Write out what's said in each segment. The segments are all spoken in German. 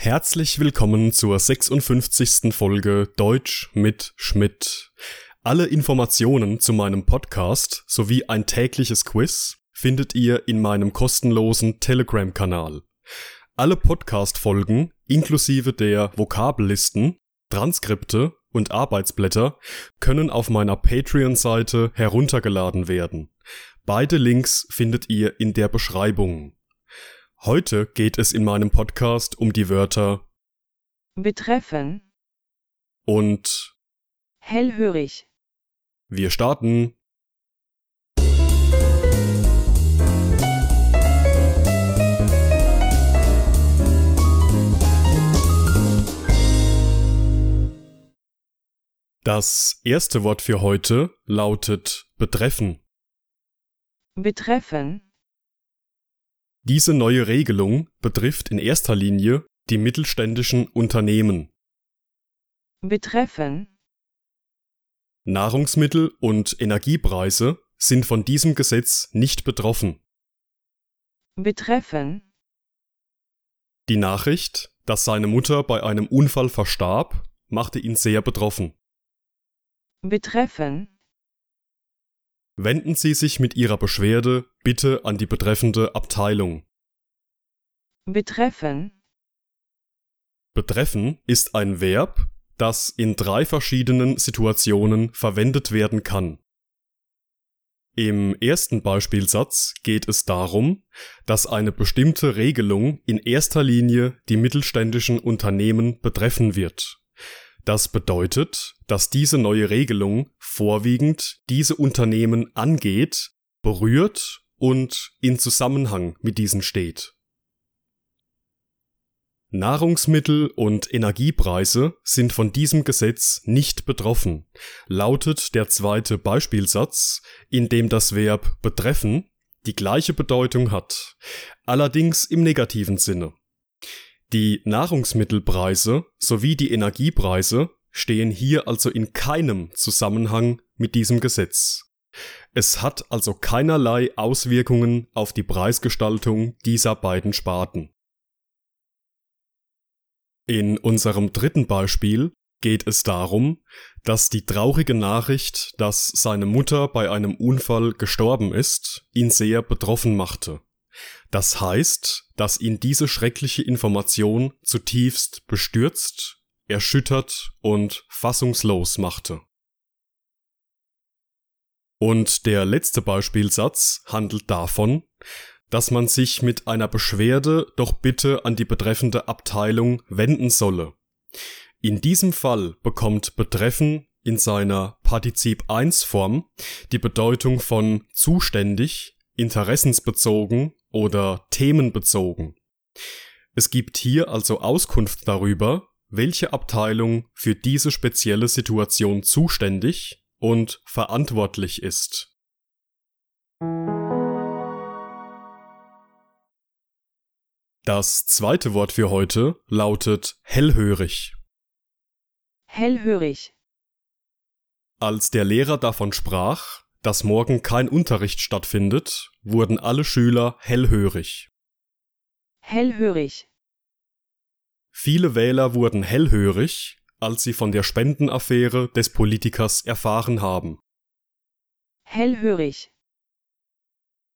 Herzlich willkommen zur 56. Folge Deutsch mit Schmidt. Alle Informationen zu meinem Podcast sowie ein tägliches Quiz findet ihr in meinem kostenlosen Telegram-Kanal. Alle Podcast-Folgen inklusive der Vokabellisten, Transkripte und Arbeitsblätter können auf meiner Patreon-Seite heruntergeladen werden. Beide Links findet ihr in der Beschreibung. Heute geht es in meinem Podcast um die Wörter betreffen und hellhörig. wir starten. Das erste Wort für heute lautet betreffen. Betreffen Diese neue Regelung betrifft in erster Linie die mittelständischen Unternehmen. betreffen Nahrungsmittel und Energiepreise sind von diesem Gesetz nicht betroffen. betreffen Die Nachricht, dass seine Mutter bei einem Unfall verstarb, machte ihn sehr betroffen. betreffen Wenden Sie sich mit Ihrer Beschwerde bitte an die betreffende Abteilung. betreffen Betreffen ist ein Verb, das in drei verschiedenen Situationen verwendet werden kann. Im ersten Beispielsatz geht es darum, dass eine bestimmte Regelung in erster Linie die mittelständischen Unternehmen betreffen wird. Das bedeutet, dass diese neue Regelung vorwiegend diese Unternehmen angeht, berührt und in Zusammenhang mit diesen steht. Nahrungsmittel und Energiepreise sind von diesem Gesetz nicht betroffen, lautet der zweite Beispielsatz, in dem das Verb betreffen die gleiche Bedeutung hat, allerdings im negativen Sinne. Die Nahrungsmittelpreise sowie die Energiepreise stehen hier also in keinem Zusammenhang mit diesem Gesetz. Es hat also keinerlei Auswirkungen auf die Preisgestaltung dieser beiden Sparten. In unserem dritten Beispiel geht es darum, dass die traurige Nachricht, dass seine Mutter bei einem Unfall gestorben ist, ihn sehr betroffen machte. Das heißt, dass ihn diese schreckliche Information zutiefst bestürzt, erschüttert und fassungslos machte. Und der letzte Beispielsatz handelt davon, dass man sich mit einer Beschwerde doch bitte an die betreffende Abteilung wenden solle. In diesem Fall bekommt betreffen in seiner Partizip 1 Form die Bedeutung von zuständig, interessensbezogen oder themenbezogen. Es gibt hier also Auskunft darüber, welche Abteilung für diese spezielle Situation zuständig und verantwortlich ist. Das zweite Wort für heute lautet hellhörig. hellhörig Als der Lehrer davon sprach, dass morgen kein Unterricht stattfindet, wurden alle Schüler hellhörig. hellhörig Viele Wähler wurden hellhörig, als sie von der Spendenaffäre des Politikers erfahren haben. hellhörig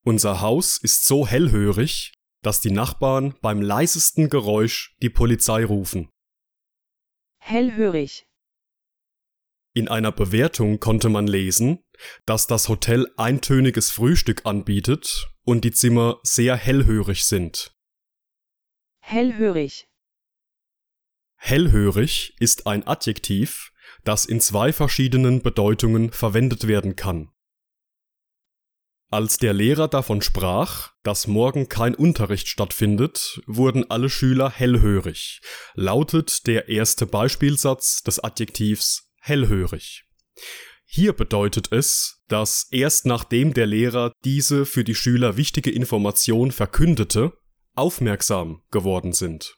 Unser Haus ist so hellhörig, dass die Nachbarn beim leisesten Geräusch die Polizei rufen. hellhörig In einer Bewertung konnte man lesen, dass das Hotel eintöniges Frühstück anbietet und die Zimmer sehr hellhörig sind. hellhörig Hellhörig ist ein Adjektiv, das in zwei verschiedenen Bedeutungen verwendet werden kann. Als der Lehrer davon sprach, dass morgen kein Unterricht stattfindet, wurden alle Schüler hellhörig, lautet der erste Beispielsatz des Adjektivs hellhörig. Hier bedeutet es, dass erst nachdem der Lehrer diese für die Schüler wichtige Information verkündete, aufmerksam geworden sind.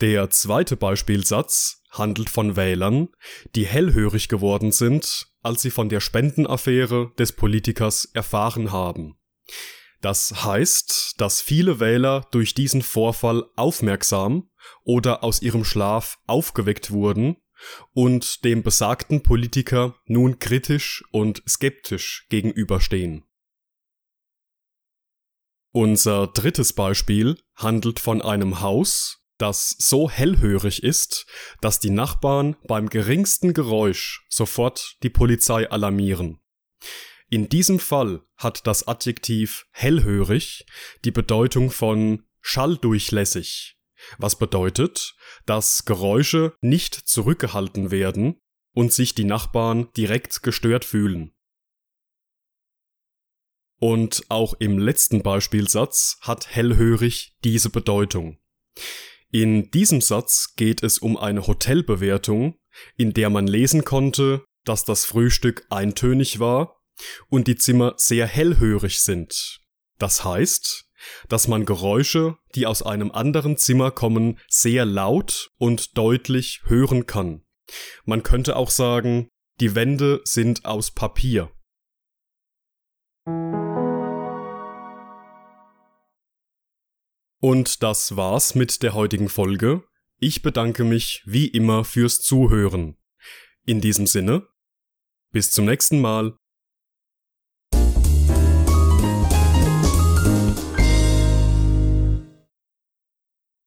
Der zweite Beispielsatz handelt von Wählern, die hellhörig geworden sind, als sie von der Spendenaffäre des Politikers erfahren haben. Das heißt, dass viele Wähler durch diesen Vorfall aufmerksam oder aus ihrem Schlaf aufgeweckt wurden und dem besagten Politiker nun kritisch und skeptisch gegenüberstehen. Unser drittes Beispiel handelt von einem Haus, das so hellhörig ist, dass die Nachbarn beim geringsten Geräusch sofort die Polizei alarmieren. In diesem Fall hat das Adjektiv hellhörig die Bedeutung von schalldurchlässig, was bedeutet, dass Geräusche nicht zurückgehalten werden und sich die Nachbarn direkt gestört fühlen. Und auch im letzten Beispielsatz hat hellhörig diese Bedeutung. In diesem Satz geht es um eine Hotelbewertung, in der man lesen konnte, dass das Frühstück eintönig war und die Zimmer sehr hellhörig sind. Das heißt, dass man Geräusche, die aus einem anderen Zimmer kommen, sehr laut und deutlich hören kann. Man könnte auch sagen, die Wände sind aus Papier. Und das war's mit der heutigen Folge. Ich bedanke mich wie immer fürs Zuhören. In diesem Sinne, bis zum nächsten Mal.